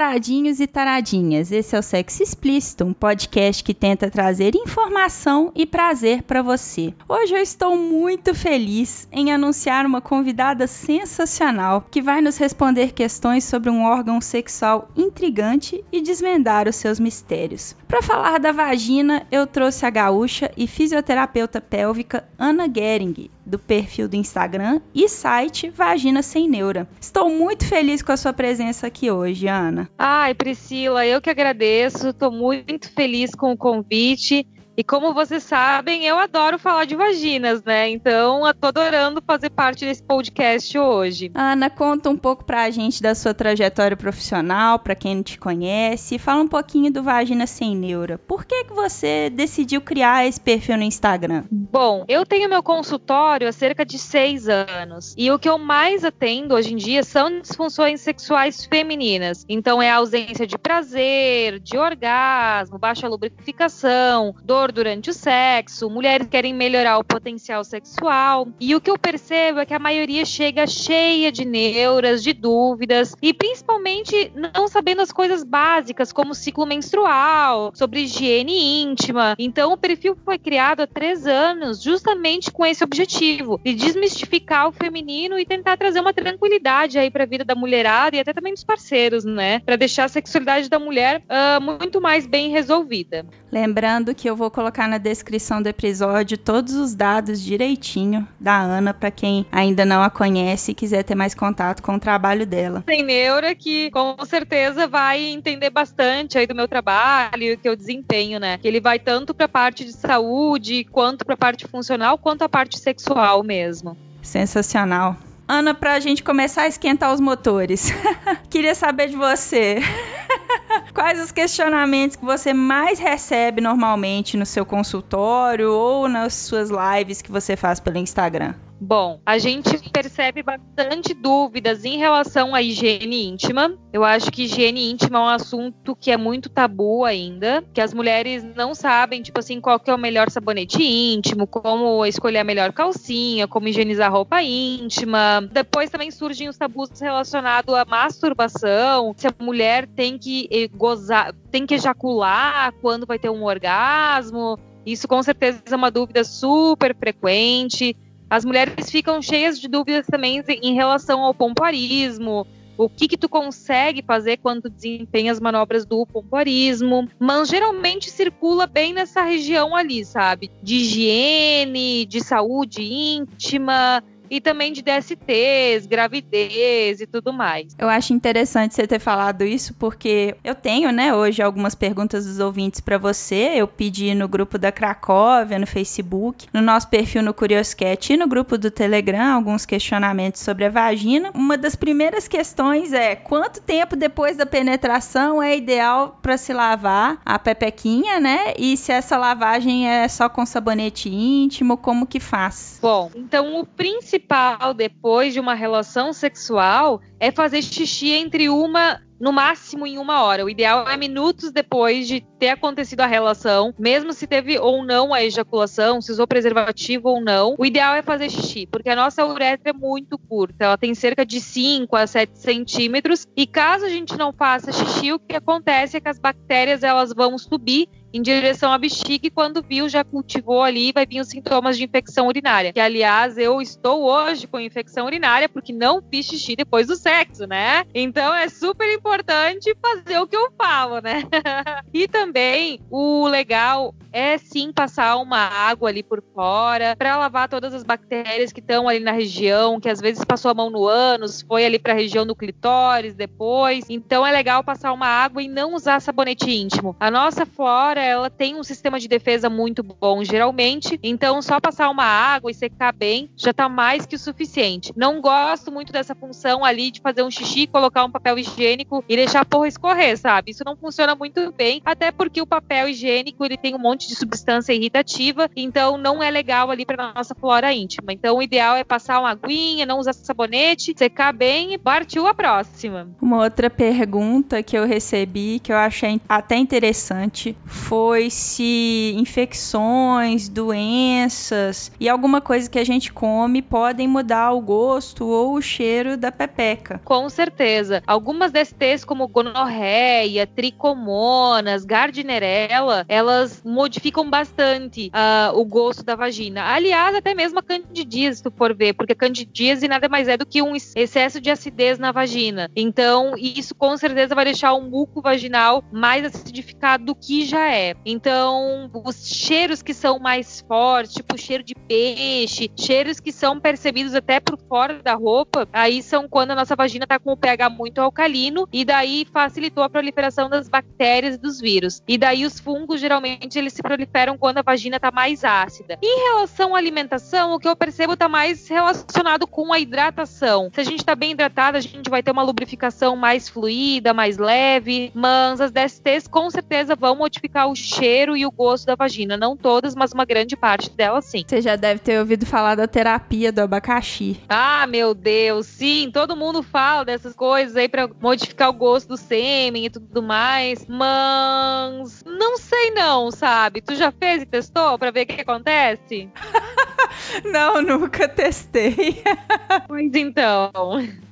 Taradinhos e taradinhas. Esse é o Sexo Explícito, um podcast que tenta trazer informação e prazer para você. Hoje eu estou muito feliz em anunciar uma convidada sensacional que vai nos responder questões sobre um órgão sexual intrigante e desvendar os seus mistérios. Para falar da vagina, eu trouxe a gaúcha e fisioterapeuta pélvica Ana Gering, do perfil do Instagram e site Vagina Sem Neura. Estou muito feliz com a sua presença aqui hoje, Ana. Ai, Priscila, eu que agradeço. Estou muito feliz com o convite. E como vocês sabem, eu adoro falar de vaginas, né? Então, eu tô adorando fazer parte desse podcast hoje. Ana, conta um pouco pra gente da sua trajetória profissional, para quem não te conhece, fala um pouquinho do Vagina Sem Neura. Por que que você decidiu criar esse perfil no Instagram? Bom, eu tenho meu consultório há cerca de seis anos. E o que eu mais atendo hoje em dia são disfunções sexuais femininas. Então, é a ausência de prazer, de orgasmo, baixa lubrificação, dor durante o sexo, mulheres querem melhorar o potencial sexual. E o que eu percebo é que a maioria chega cheia de neuras, de dúvidas e principalmente não sabendo as coisas básicas, como ciclo menstrual, sobre higiene íntima. Então, o perfil foi criado há três anos justamente com esse objetivo de desmistificar o feminino e tentar trazer uma tranquilidade aí para a vida da mulherada e até também dos parceiros, né? Para deixar a sexualidade da mulher uh, muito mais bem resolvida. Lembrando que eu vou colocar na descrição do episódio todos os dados direitinho da Ana para quem ainda não a conhece e quiser ter mais contato com o trabalho dela. Tem neura que com certeza vai entender bastante aí do meu trabalho que eu desempenho, né? Que ele vai tanto para a parte de saúde, quanto para a parte funcional, quanto a parte sexual mesmo. Sensacional. Ana, para a gente começar a esquentar os motores, queria saber de você. Quais os questionamentos que você mais recebe normalmente no seu consultório ou nas suas lives que você faz pelo Instagram? Bom, a gente percebe bastante dúvidas em relação à higiene íntima. Eu acho que higiene íntima é um assunto que é muito tabu ainda, que as mulheres não sabem, tipo assim, qual que é o melhor sabonete íntimo, como escolher a melhor calcinha, como higienizar roupa íntima. Depois também surgem os tabus relacionados à masturbação, se a mulher tem que gozar, tem que ejacular quando vai ter um orgasmo. Isso com certeza é uma dúvida super frequente. As mulheres ficam cheias de dúvidas também em relação ao pompoarismo, o que que tu consegue fazer quando desempenha as manobras do pompoarismo, mas geralmente circula bem nessa região ali, sabe? De higiene, de saúde íntima, e também de DSTs, gravidez e tudo mais. Eu acho interessante você ter falado isso porque eu tenho, né, hoje algumas perguntas dos ouvintes para você. Eu pedi no grupo da Cracóvia, no Facebook, no nosso perfil no Curioscat e no grupo do Telegram alguns questionamentos sobre a vagina. Uma das primeiras questões é: quanto tempo depois da penetração é ideal para se lavar a pepequinha, né? E se essa lavagem é só com sabonete íntimo, como que faz? Bom, então o principal principal depois de uma relação sexual é fazer xixi entre uma no máximo em uma hora. O ideal é minutos depois de ter acontecido a relação, mesmo se teve ou não a ejaculação, se usou preservativo ou não. O ideal é fazer xixi, porque a nossa uretra é muito curta, ela tem cerca de 5 a 7 centímetros. E caso a gente não faça xixi, o que acontece é que as bactérias elas vão subir em direção à bexiga e quando viu já cultivou ali vai vir os sintomas de infecção urinária. Que aliás eu estou hoje com infecção urinária porque não fiz xixi depois do sexo, né? Então é super importante fazer o que eu falo, né? e também o legal é sim passar uma água ali por fora para lavar todas as bactérias que estão ali na região, que às vezes passou a mão no ânus, foi ali para a região do clitóris depois. Então é legal passar uma água e não usar sabonete íntimo. A nossa flora, ela tem um sistema de defesa muito bom geralmente, então só passar uma água e secar bem já tá mais que o suficiente. Não gosto muito dessa função ali de fazer um xixi, colocar um papel higiênico e deixar a porra escorrer, sabe? Isso não funciona muito bem, até porque o papel higiênico ele tem um monte de substância irritativa, então não é legal ali para nossa flora íntima. Então o ideal é passar uma aguinha, não usar sabonete, secar bem e partiu a próxima. Uma outra pergunta que eu recebi que eu achei até interessante foi se infecções, doenças e alguma coisa que a gente come podem mudar o gosto ou o cheiro da pepeca. Com certeza. Algumas DSTs como gonorreia, tricomonas, gardnerella, elas modificam bastante uh, o gosto da vagina. Aliás, até mesmo a candidíase, se tu for ver, porque a candidíase nada mais é do que um excesso de acidez na vagina. Então, isso com certeza vai deixar o muco vaginal mais acidificado do que já é. Então, os cheiros que são mais fortes, tipo cheiro de peixe, cheiros que são percebidos até por fora da roupa, aí são quando a nossa vagina tá com o pH muito alcalino e daí facilitou a proliferação das bactérias e dos vírus. E daí os fungos geralmente eles se proliferam quando a vagina tá mais ácida. Em relação à alimentação, o que eu percebo tá mais relacionado com a hidratação. Se a gente tá bem hidratada, a gente vai ter uma lubrificação mais fluida, mais leve, mas as DSTs com certeza vão modificar o cheiro e o gosto da vagina. Não todas, mas uma grande parte delas sim. Você já deve ter ouvido falar da terapia do abacaxi. Ah, meu Deus, sim, todo mundo fala dessas coisas aí para modificar o gosto do sêmen e tudo mais, mas não sei não, sabe? Tu já fez e testou para ver o que acontece? não, nunca testei. pois então.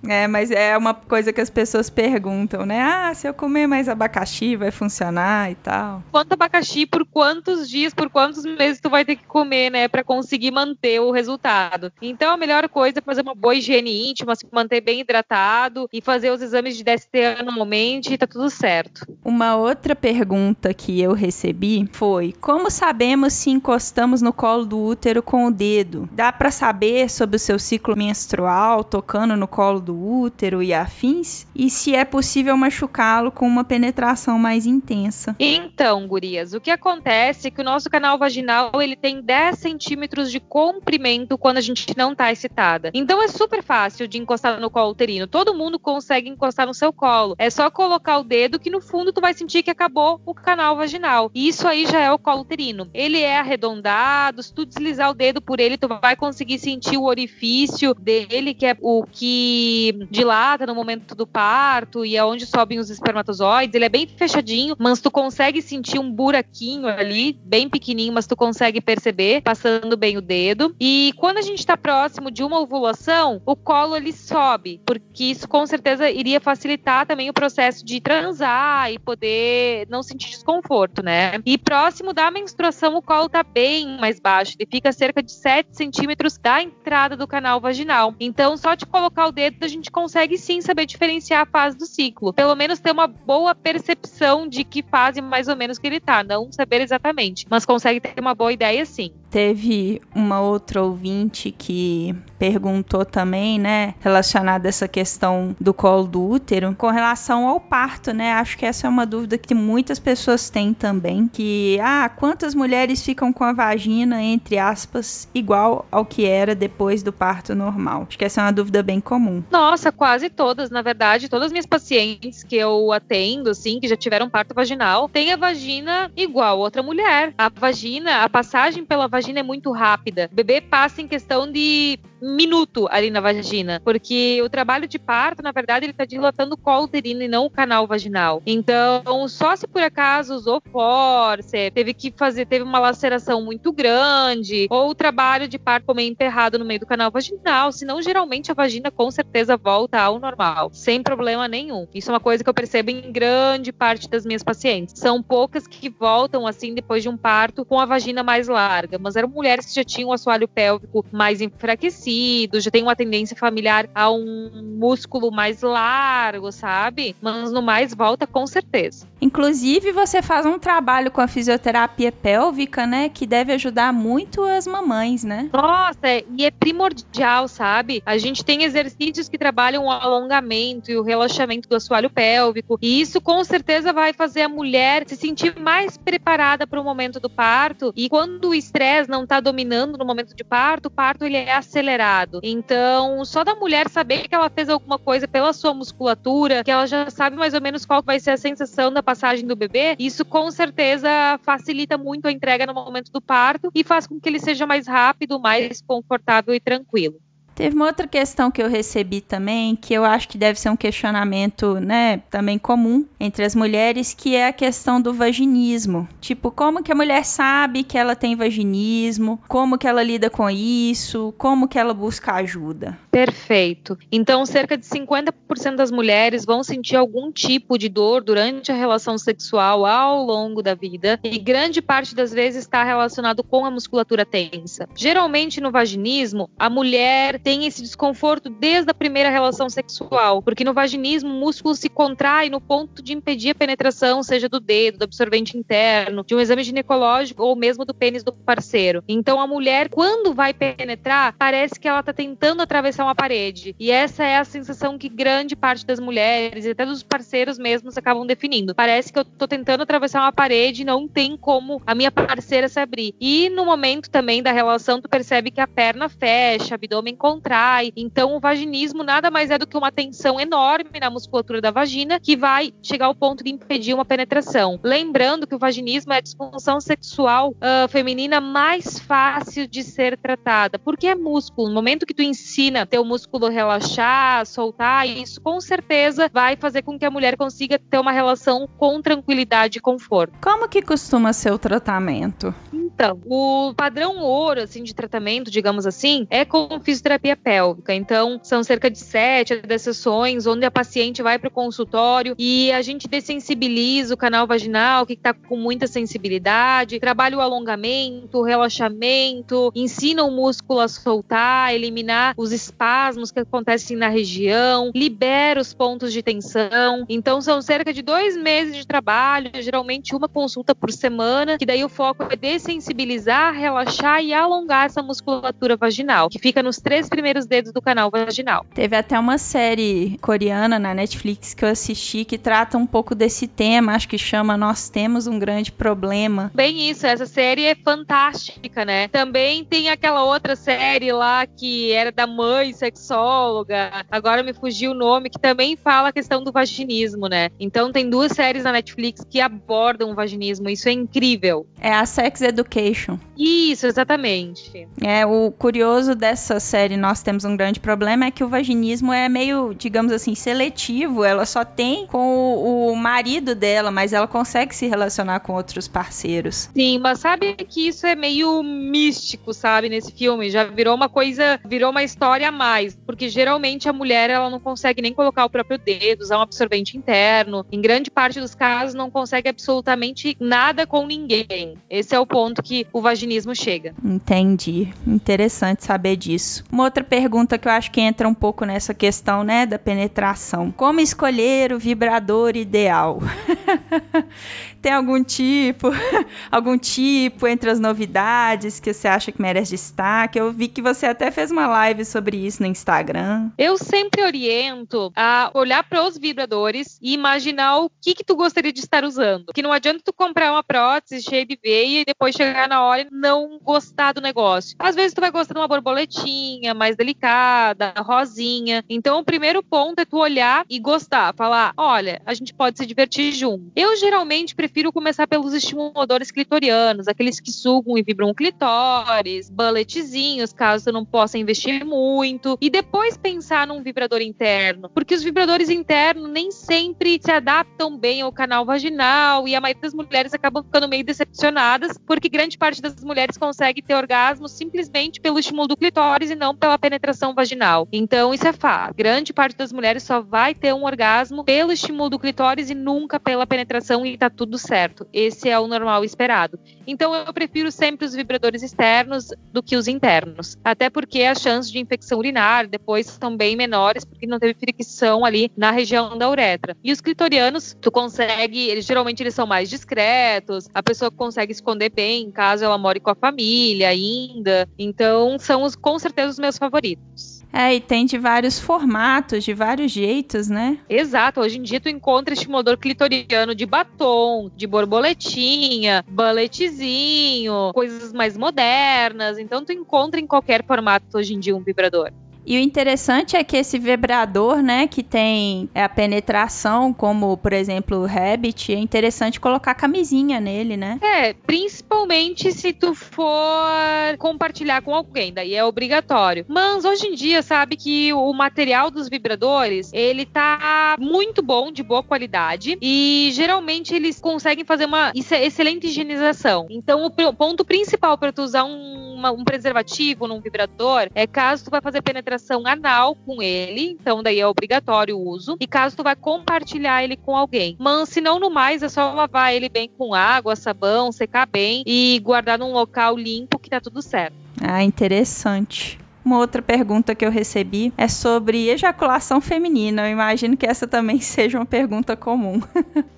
É, mas é uma coisa que as pessoas perguntam, né? Ah, se eu comer mais abacaxi vai funcionar e tal. Quanto abacaxi por quantos dias, por quantos meses tu vai ter que comer, né, para conseguir manter o resultado. Então a melhor coisa é fazer uma boa higiene íntima, se manter bem hidratado e fazer os exames de DST anualmente e tá tudo certo. Uma outra pergunta que eu recebi foi: como sabemos se encostamos no colo do útero com o dedo? Dá para saber sobre o seu ciclo menstrual tocando no colo do útero e afins? E se é possível machucá-lo com uma penetração mais intensa? Então, gurias, o que acontece é que o nosso canal vaginal ele tem 10 centímetros de comprimento quando a gente não tá excitada. Então é super fácil de encostar no colo uterino. Todo mundo consegue encostar no seu colo. É só colocar o dedo que no fundo tu vai sentir que acabou o canal vaginal. E isso aí já é o colo uterino. Ele é arredondado, se tu deslizar o dedo por ele, tu vai conseguir sentir o orifício dele, que é o que dilata no momento do parto e é onde sobem os espermatozoides. Ele é bem fechadinho, mas tu consegue sentir um buraquinho ali, bem pequenininho, mas tu consegue perceber passando bem o dedo. E quando a gente está próximo de uma ovulação, o colo ele sobe, porque isso com certeza iria facilitar também o processo de transar e poder não sentir desconforto, né? E próximo da menstruação, o colo tá bem mais baixo, ele fica cerca de 7 centímetros da entrada do canal vaginal. Então, só de colocar o dedo a gente consegue sim saber diferenciar a fase do ciclo. Pelo menos ter uma boa percepção de que fase mais ou menos que ele tá. Não saber exatamente, mas consegue ter uma boa ideia sim. Teve uma outra ouvinte que perguntou também, né, relacionada a essa questão do colo do útero, com relação ao parto, né? Acho que essa é uma dúvida que muitas pessoas têm também, que ah, quantas mulheres ficam com a vagina entre aspas igual ao que era depois do parto normal? Acho que essa é uma dúvida bem comum. Nossa, quase todas, na verdade, todas as minhas pacientes que eu atendo, assim, que já tiveram parto vaginal, têm a vagina igual outra mulher. A vagina, a passagem pela vagina é muito rápida. O bebê passa em questão de minuto ali na vagina, porque o trabalho de parto, na verdade, ele tá dilatando o colo uterino e não o canal vaginal. Então, só se por acaso usou força, teve que fazer, teve uma laceração muito grande, ou o trabalho de parto meio emperrado no meio do canal vaginal, senão geralmente a vagina com certeza volta ao normal, sem problema nenhum. Isso é uma coisa que eu percebo em grande parte das minhas pacientes. São poucas que voltam assim depois de um parto com a vagina mais larga, mas eram mulheres que já tinham o assoalho pélvico mais enfraquecido já tem uma tendência familiar a um músculo mais largo, sabe? Mas no mais volta com certeza. Inclusive, você faz um trabalho com a fisioterapia pélvica, né? Que deve ajudar muito as mamães, né? Nossa, e é primordial, sabe? A gente tem exercícios que trabalham o alongamento e o relaxamento do assoalho pélvico. E isso com certeza vai fazer a mulher se sentir mais preparada para o momento do parto. E quando o estresse não está dominando no momento de parto, o parto ele é Então, só da mulher saber que ela fez alguma coisa pela sua musculatura, que ela já sabe mais ou menos qual vai ser a sensação da passagem do bebê, isso com certeza facilita muito a entrega no momento do parto e faz com que ele seja mais rápido, mais confortável e tranquilo. Teve uma outra questão que eu recebi também, que eu acho que deve ser um questionamento, né, também comum entre as mulheres, que é a questão do vaginismo. Tipo, como que a mulher sabe que ela tem vaginismo? Como que ela lida com isso? Como que ela busca ajuda? Perfeito. Então, cerca de 50% das mulheres vão sentir algum tipo de dor durante a relação sexual ao longo da vida, e grande parte das vezes está relacionado com a musculatura tensa. Geralmente no vaginismo, a mulher tem esse desconforto desde a primeira relação sexual, porque no vaginismo o músculo se contrai no ponto de impedir a penetração, seja do dedo, do absorvente interno, de um exame ginecológico ou mesmo do pênis do parceiro. Então a mulher, quando vai penetrar, parece que ela está tentando atravessar uma parede. E essa é a sensação que grande parte das mulheres e até dos parceiros mesmos acabam definindo. Parece que eu estou tentando atravessar uma parede e não tem como a minha parceira se abrir. E no momento também da relação, tu percebe que a perna fecha, abdômen contrai contrai. Então, o vaginismo nada mais é do que uma tensão enorme na musculatura da vagina que vai chegar ao ponto de impedir uma penetração. Lembrando que o vaginismo é a disfunção sexual uh, feminina mais fácil de ser tratada, porque é músculo. No momento que tu ensina teu músculo relaxar, soltar, isso com certeza vai fazer com que a mulher consiga ter uma relação com tranquilidade e conforto. Como que costuma ser o tratamento? Então, o padrão ouro assim de tratamento, digamos assim, é com fisioterapia terapia pélvica. Então, são cerca de sete a sessões onde a paciente vai para o consultório e a gente dessensibiliza o canal vaginal, que está com muita sensibilidade, trabalha o alongamento, o relaxamento, ensina o músculo a soltar, eliminar os espasmos que acontecem na região, libera os pontos de tensão. Então, são cerca de dois meses de trabalho, geralmente uma consulta por semana, que daí o foco é dessensibilizar, relaxar e alongar essa musculatura vaginal, que fica nos três primeiros dedos do canal vaginal. Teve até uma série coreana na Netflix que eu assisti que trata um pouco desse tema, acho que chama Nós Temos um Grande Problema. Bem isso, essa série é fantástica, né? Também tem aquela outra série lá que era da mãe sexóloga, agora me fugiu o nome, que também fala a questão do vaginismo, né? Então tem duas séries na Netflix que abordam o vaginismo, isso é incrível. É a Sex Education. Isso, exatamente. É, o curioso dessa série nós temos um grande problema é que o vaginismo é meio, digamos assim, seletivo. Ela só tem com o, marido dela, mas ela consegue se relacionar com outros parceiros. Sim, mas sabe que isso é meio místico, sabe, nesse filme. Já virou uma coisa, virou uma história a mais. Porque geralmente a mulher ela não consegue nem colocar o próprio dedo, usar um absorvente interno. Em grande parte dos casos, não consegue absolutamente nada com ninguém. Esse é o ponto que o vaginismo chega. Entendi. Interessante saber disso. Uma outra pergunta que eu acho que entra um pouco nessa questão, né, da penetração. Como escolher o vibrador ideal? Tem algum tipo, algum tipo entre as novidades que você acha que merece destaque? Eu vi que você até fez uma live sobre isso no Instagram. Eu sempre oriento a olhar para os vibradores e imaginar o que que tu gostaria de estar usando. Que não adianta tu comprar uma prótese cheia de veia e depois chegar na hora e não gostar do negócio. Às vezes tu vai gostar de uma borboletinha mais delicada, rosinha. Então o primeiro ponto é tu olhar e gostar, falar, olha, a gente pode se divertir junto. Eu geralmente prefiro começar pelos estimuladores clitorianos, aqueles que sugam e vibram clitóris, bulletzinhos, caso você não possa investir muito, e depois pensar num vibrador interno, porque os vibradores internos nem sempre se adaptam bem ao canal vaginal e a maioria das mulheres acabam ficando meio decepcionadas, porque grande parte das mulheres consegue ter orgasmo simplesmente pelo estímulo do clitóris e não pela penetração vaginal. Então, isso é fato. Grande parte das mulheres só vai ter um orgasmo pelo estímulo do clitóris e nunca pela penetração e tá tudo certo. Esse é o normal esperado. Então, eu prefiro sempre os vibradores externos do que os internos. Até porque as chances de infecção urinária depois são bem menores, porque não teve fricção ali na região da uretra. E os clitorianos, tu consegue, eles geralmente eles são mais discretos, a pessoa consegue esconder bem, caso ela more com a família ainda. Então, são os, com certeza os meus favoritos. É, e tem de vários formatos, de vários jeitos, né? Exato. Hoje em dia tu encontra estimulador clitoriano de batom, de borboletinha, balletezinho, coisas mais modernas. Então tu encontra em qualquer formato hoje em dia um vibrador. E o interessante é que esse vibrador, né, que tem a penetração, como por exemplo o Rabbit, é interessante colocar camisinha nele, né? É, principalmente se tu for compartilhar com alguém, daí é obrigatório. Mas hoje em dia, sabe que o material dos vibradores, ele tá muito bom, de boa qualidade, e geralmente eles conseguem fazer uma excelente higienização. Então o ponto principal para tu usar um, uma, um preservativo num vibrador é caso tu vai fazer penetração penetração anal com ele, então daí é obrigatório o uso. E caso tu vai compartilhar ele com alguém. Mas se não no mais, é só lavar ele bem com água, sabão, secar bem e guardar num local limpo que tá tudo certo. Ah, interessante. Uma outra pergunta que eu recebi é sobre ejaculação feminina. Eu imagino que essa também seja uma pergunta comum.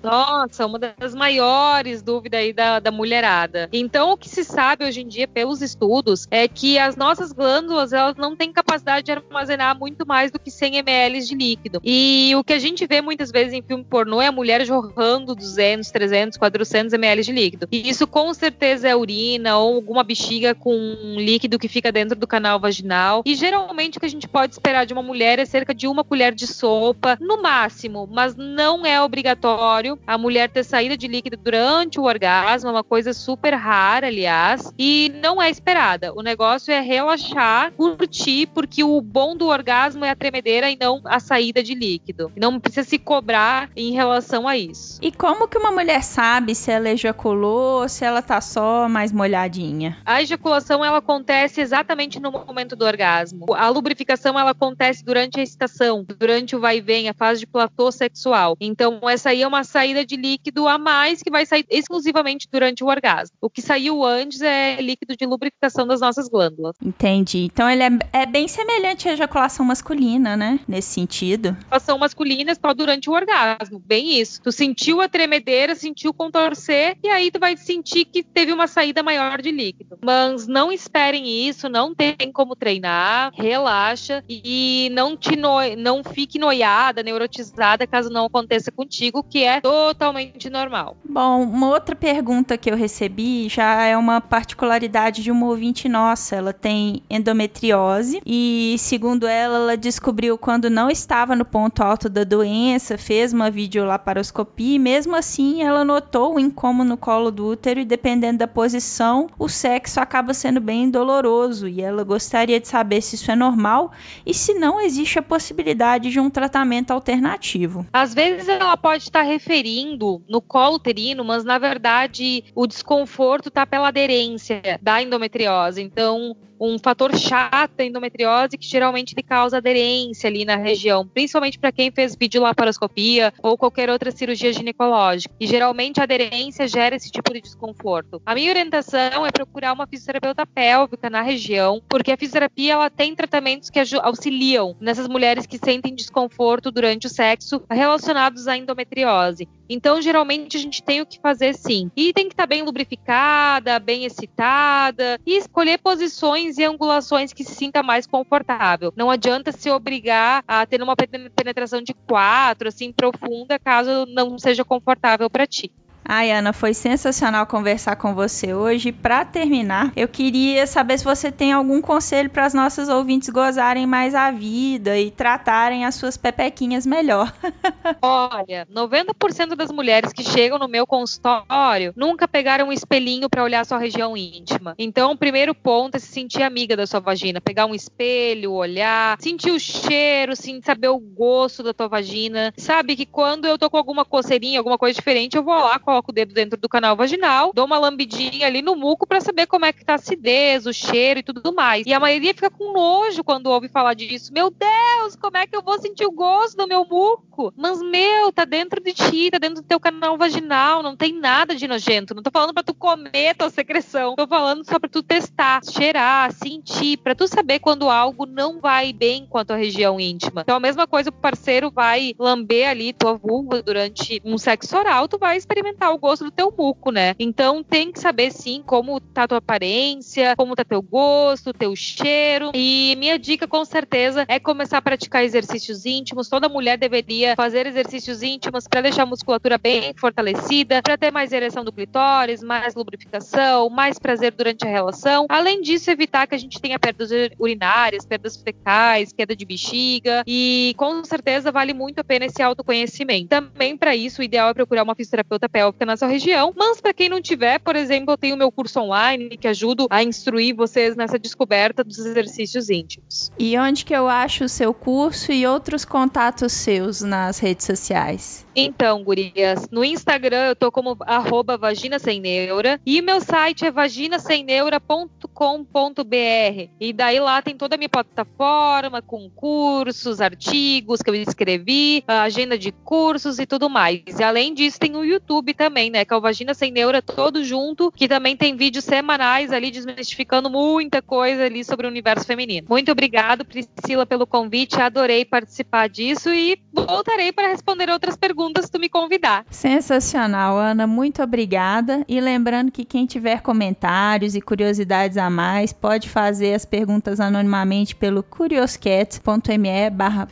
Nossa, uma das maiores dúvidas aí da, da mulherada. Então, o que se sabe hoje em dia pelos estudos é que as nossas glândulas elas não têm capacidade de armazenar muito mais do que 100 ml de líquido. E o que a gente vê muitas vezes em filme pornô é a mulher jorrando 200, 300, 400 ml de líquido. E isso com certeza é urina ou alguma bexiga com líquido que fica dentro do canal vaginal e geralmente o que a gente pode esperar de uma mulher é cerca de uma colher de sopa, no máximo, mas não é obrigatório a mulher ter saída de líquido durante o orgasmo, é uma coisa super rara, aliás, e não é esperada. O negócio é relaxar, curtir, porque o bom do orgasmo é a tremedeira e não a saída de líquido. Não precisa se cobrar em relação a isso. E como que uma mulher sabe se ela ejaculou ou se ela tá só mais molhadinha? A ejaculação ela acontece exatamente no momento do orgasmo. A lubrificação ela acontece durante a excitação, durante o vai e vem, a fase de platô sexual. Então essa aí é uma saída de líquido a mais que vai sair exclusivamente durante o orgasmo. O que saiu antes é líquido de lubrificação das nossas glândulas. Entendi. Então ele é, é bem semelhante à ejaculação masculina, né? Nesse sentido. Ejaculação masculina é só durante o orgasmo. Bem isso. Tu sentiu a tremedeira, sentiu contorcer e aí tu vai sentir que teve uma saída maior de líquido. Mas não esperem isso, não tem como treinar treinar, relaxa e não te no... não fique noiada, neurotizada caso não aconteça contigo, que é totalmente normal. Bom, uma outra pergunta que eu recebi já é uma particularidade de uma ouvinte nossa. Ela tem endometriose e, segundo ela, ela descobriu quando não estava no ponto alto da doença, fez uma videolaparoscopia e, mesmo assim, ela notou o incômodo no colo do útero e, dependendo da posição, o sexo acaba sendo bem doloroso e ela gostaria de saber se isso é normal e se não existe a possibilidade de um tratamento alternativo. Às vezes ela pode estar referindo no colo uterino, mas na verdade o desconforto está pela aderência da endometriose. Então, um fator chato da endometriose que geralmente ele causa aderência ali na região, principalmente para quem fez videolaparoscopia ou qualquer outra cirurgia ginecológica. E geralmente a aderência gera esse tipo de desconforto. A minha orientação é procurar uma fisioterapeuta pélvica na região, porque a fisioterapia ela tem tratamentos que auxiliam nessas mulheres que sentem desconforto durante o sexo relacionados à endometriose. Então, geralmente, a gente tem o que fazer sim. E tem que estar tá bem lubrificada, bem excitada e escolher posições e angulações que se sinta mais confortável. Não adianta se obrigar a ter uma penetração de quatro, assim, profunda, caso não seja confortável para ti. Ai, Ana, foi sensacional conversar com você hoje. Para terminar, eu queria saber se você tem algum conselho para as nossas ouvintes gozarem mais a vida e tratarem as suas pepequinhas melhor. Olha, 90% das mulheres que chegam no meu consultório nunca pegaram um espelhinho para olhar sua região íntima. Então, o primeiro ponto é se sentir amiga da sua vagina, pegar um espelho, olhar, sentir o cheiro, sentir, saber o gosto da tua vagina. Sabe que quando eu tô com alguma coceirinha, alguma coisa diferente, eu vou lá, coloco coloco o dedo dentro do canal vaginal, dou uma lambidinha ali no muco para saber como é que tá a acidez, o cheiro e tudo mais. E a maioria fica com nojo quando ouve falar disso. Meu Deus, como é que eu vou sentir o gosto do meu muco? Mas, meu, tá dentro de ti, tá dentro do teu canal vaginal, não tem nada de nojento. Não tô falando pra tu comer tua secreção, tô falando só pra tu testar, cheirar, sentir, pra tu saber quando algo não vai bem com a tua região íntima. Então, a mesma coisa, o parceiro vai lamber ali tua vulva durante um sexo oral, tu vai experimentar o gosto do teu muco, né? Então, tem que saber sim como tá tua aparência, como tá teu gosto, teu cheiro. E minha dica, com certeza, é começar a praticar exercícios íntimos. Toda mulher deveria fazer exercícios íntimos para deixar a musculatura bem fortalecida, para ter mais ereção do clitóris, mais lubrificação, mais prazer durante a relação. Além disso, evitar que a gente tenha perdas urinárias, perdas fecais, queda de bexiga. E com certeza vale muito a pena esse autoconhecimento. Também para isso, o ideal é procurar uma fisioterapeuta pélvica na sua região. Mas para quem não tiver, por exemplo, eu tenho o meu curso online que ajudo a instruir vocês nessa descoberta dos exercícios íntimos. E onde que eu acho o seu curso e outros contatos seus nas redes sociais? Então, gurias, no Instagram eu tô como arroba vagina sem neura e meu site é vaginasemneura.com.br e daí lá tem toda a minha plataforma com cursos, artigos que eu escrevi, agenda de cursos e tudo mais. E além disso tem o YouTube também, né, que é o Vagina Sem Neura todo junto, que também tem vídeos semanais ali desmistificando muita coisa ali sobre o universo feminino. Muito obrigado, Priscila, pelo convite, adorei participar disso e voltarei para responder outras perguntas se tu me convidar. Sensacional, Ana. Muito obrigada. E lembrando que quem tiver comentários e curiosidades a mais, pode fazer as perguntas anonimamente pelo curioscat.me barra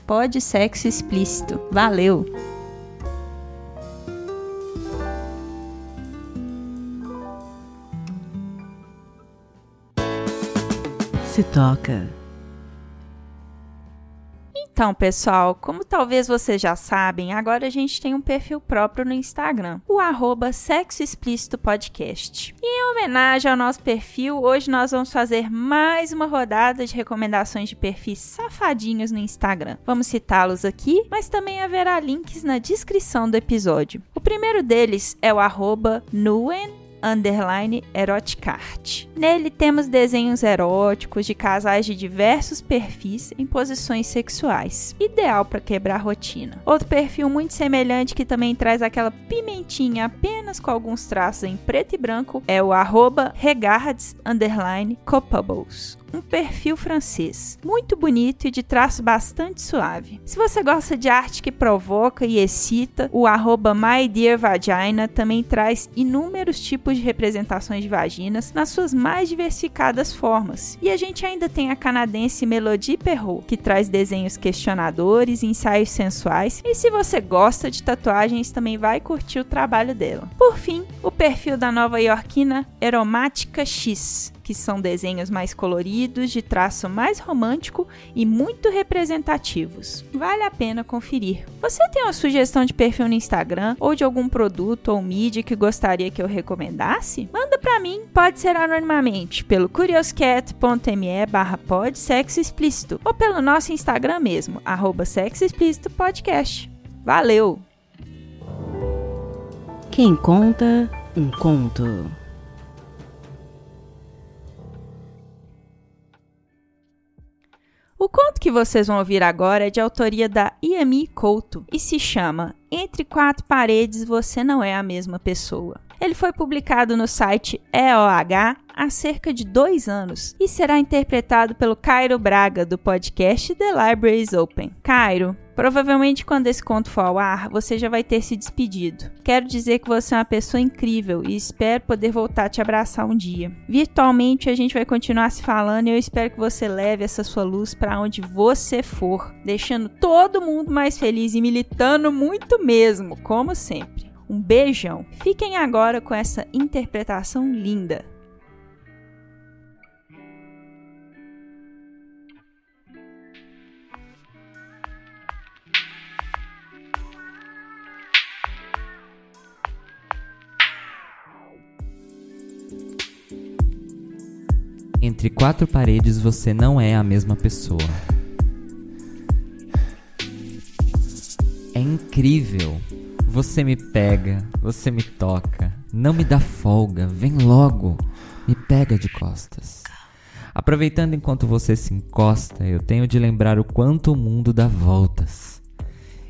explícito. Valeu! Se toca. Então, pessoal, como talvez vocês já sabem, agora a gente tem um perfil próprio no Instagram, o arroba Sexo Explícito Podcast. E em homenagem ao nosso perfil, hoje nós vamos fazer mais uma rodada de recomendações de perfis safadinhos no Instagram. Vamos citá-los aqui, mas também haverá links na descrição do episódio. O primeiro deles é o arroba Nuen underline eroticart. Nele temos desenhos eróticos de casais de diversos perfis em posições sexuais, ideal para quebrar rotina. Outro perfil muito semelhante que também traz aquela pimentinha apenas com alguns traços em preto e branco é o arroba regards underline copables um perfil francês, muito bonito e de traço bastante suave. Se você gosta de arte que provoca e excita, o arroba MyDearVagina também traz inúmeros tipos de representações de vaginas nas suas mais diversificadas formas. E a gente ainda tem a canadense Melody Perrault, que traz desenhos questionadores ensaios sensuais, e se você gosta de tatuagens, também vai curtir o trabalho dela. Por fim, o perfil da nova iorquina Aromática X, que são desenhos mais coloridos, de traço mais romântico e muito representativos. Vale a pena conferir. Você tem uma sugestão de perfil no Instagram ou de algum produto ou mídia que gostaria que eu recomendasse? Manda para mim, pode ser anonimamente pelo curioscat.me barra explícito ou pelo nosso Instagram mesmo, arroba explícito podcast. Valeu! Quem conta um conto. O conto que vocês vão ouvir agora é de autoria da Iami Couto e se chama Entre Quatro Paredes Você Não É a Mesma Pessoa. Ele foi publicado no site EOH há cerca de dois anos e será interpretado pelo Cairo Braga, do podcast The Library is Open. Cairo, Provavelmente quando esse conto for ao ar, você já vai ter se despedido. Quero dizer que você é uma pessoa incrível e espero poder voltar a te abraçar um dia. Virtualmente a gente vai continuar se falando e eu espero que você leve essa sua luz para onde você for, deixando todo mundo mais feliz e militando muito mesmo, como sempre. Um beijão. Fiquem agora com essa interpretação linda. Entre quatro paredes você não é a mesma pessoa. É incrível. Você me pega, você me toca, não me dá folga, vem logo, me pega de costas. Aproveitando enquanto você se encosta, eu tenho de lembrar o quanto o mundo dá voltas.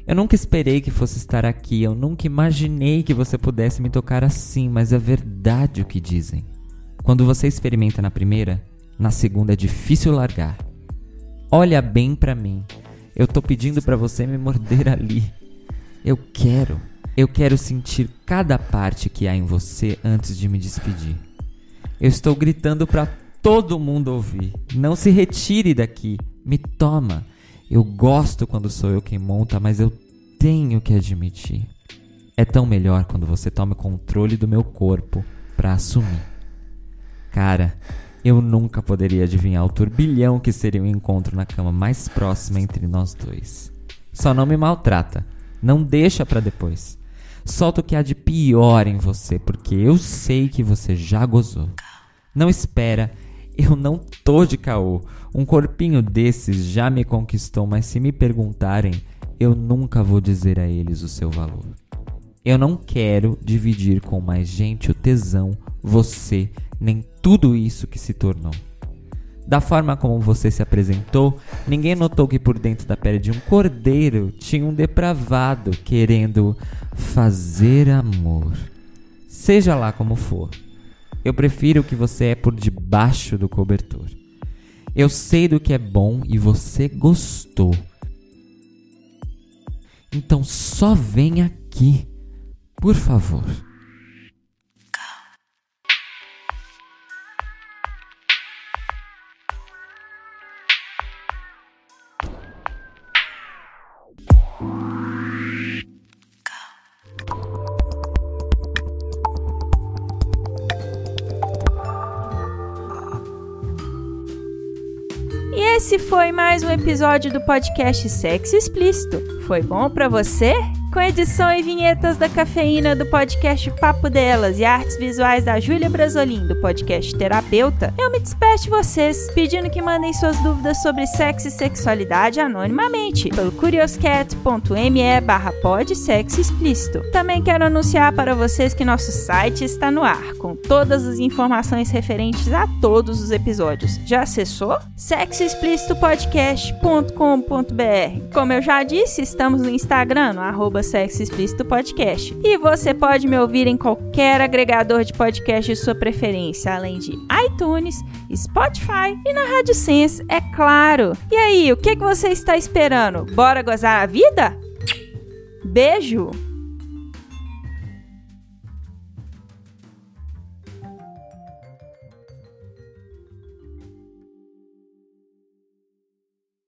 Eu nunca esperei que fosse estar aqui, eu nunca imaginei que você pudesse me tocar assim, mas é verdade o que dizem. Quando você experimenta na primeira, na segunda é difícil largar. Olha bem para mim. Eu tô pedindo para você me morder ali. Eu quero. Eu quero sentir cada parte que há em você antes de me despedir. Eu estou gritando para todo mundo ouvir. Não se retire daqui. Me toma. Eu gosto quando sou eu quem monta, mas eu tenho que admitir. É tão melhor quando você toma o controle do meu corpo para assumir. Cara, eu nunca poderia adivinhar o turbilhão que seria o encontro na cama mais próxima entre nós dois. Só não me maltrata. Não deixa para depois. Solta o que há de pior em você, porque eu sei que você já gozou. Não espera, eu não tô de caô. Um corpinho desses já me conquistou, mas se me perguntarem, eu nunca vou dizer a eles o seu valor. Eu não quero dividir com mais gente o tesão, você, nem tudo isso que se tornou. Da forma como você se apresentou, ninguém notou que por dentro da pele de um cordeiro tinha um depravado querendo fazer amor. Seja lá como for, eu prefiro que você é por debaixo do cobertor. Eu sei do que é bom e você gostou. Então só vem aqui, por favor. Foi mais um episódio do podcast Sexo Explícito. Foi bom pra você? Com edição e vinhetas da cafeína do podcast Papo Delas e artes visuais da Júlia Brasolim do podcast Terapeuta, eu me despeço de vocês, pedindo que mandem suas dúvidas sobre sexo e sexualidade anonimamente pelo curioscat.me barra explícito. Também quero anunciar para vocês que nosso site está no ar, com todas as informações referentes a todos os episódios. Já acessou? sexoexplicitopodcast.com.br Como eu já disse, estamos no Instagram, no arroba Sexo Explícito Podcast. E você pode me ouvir em qualquer agregador de podcast de sua preferência, além de iTunes, Spotify e na Rádio Sense, é claro. E aí, o que, que você está esperando? Bora gozar a vida? Beijo!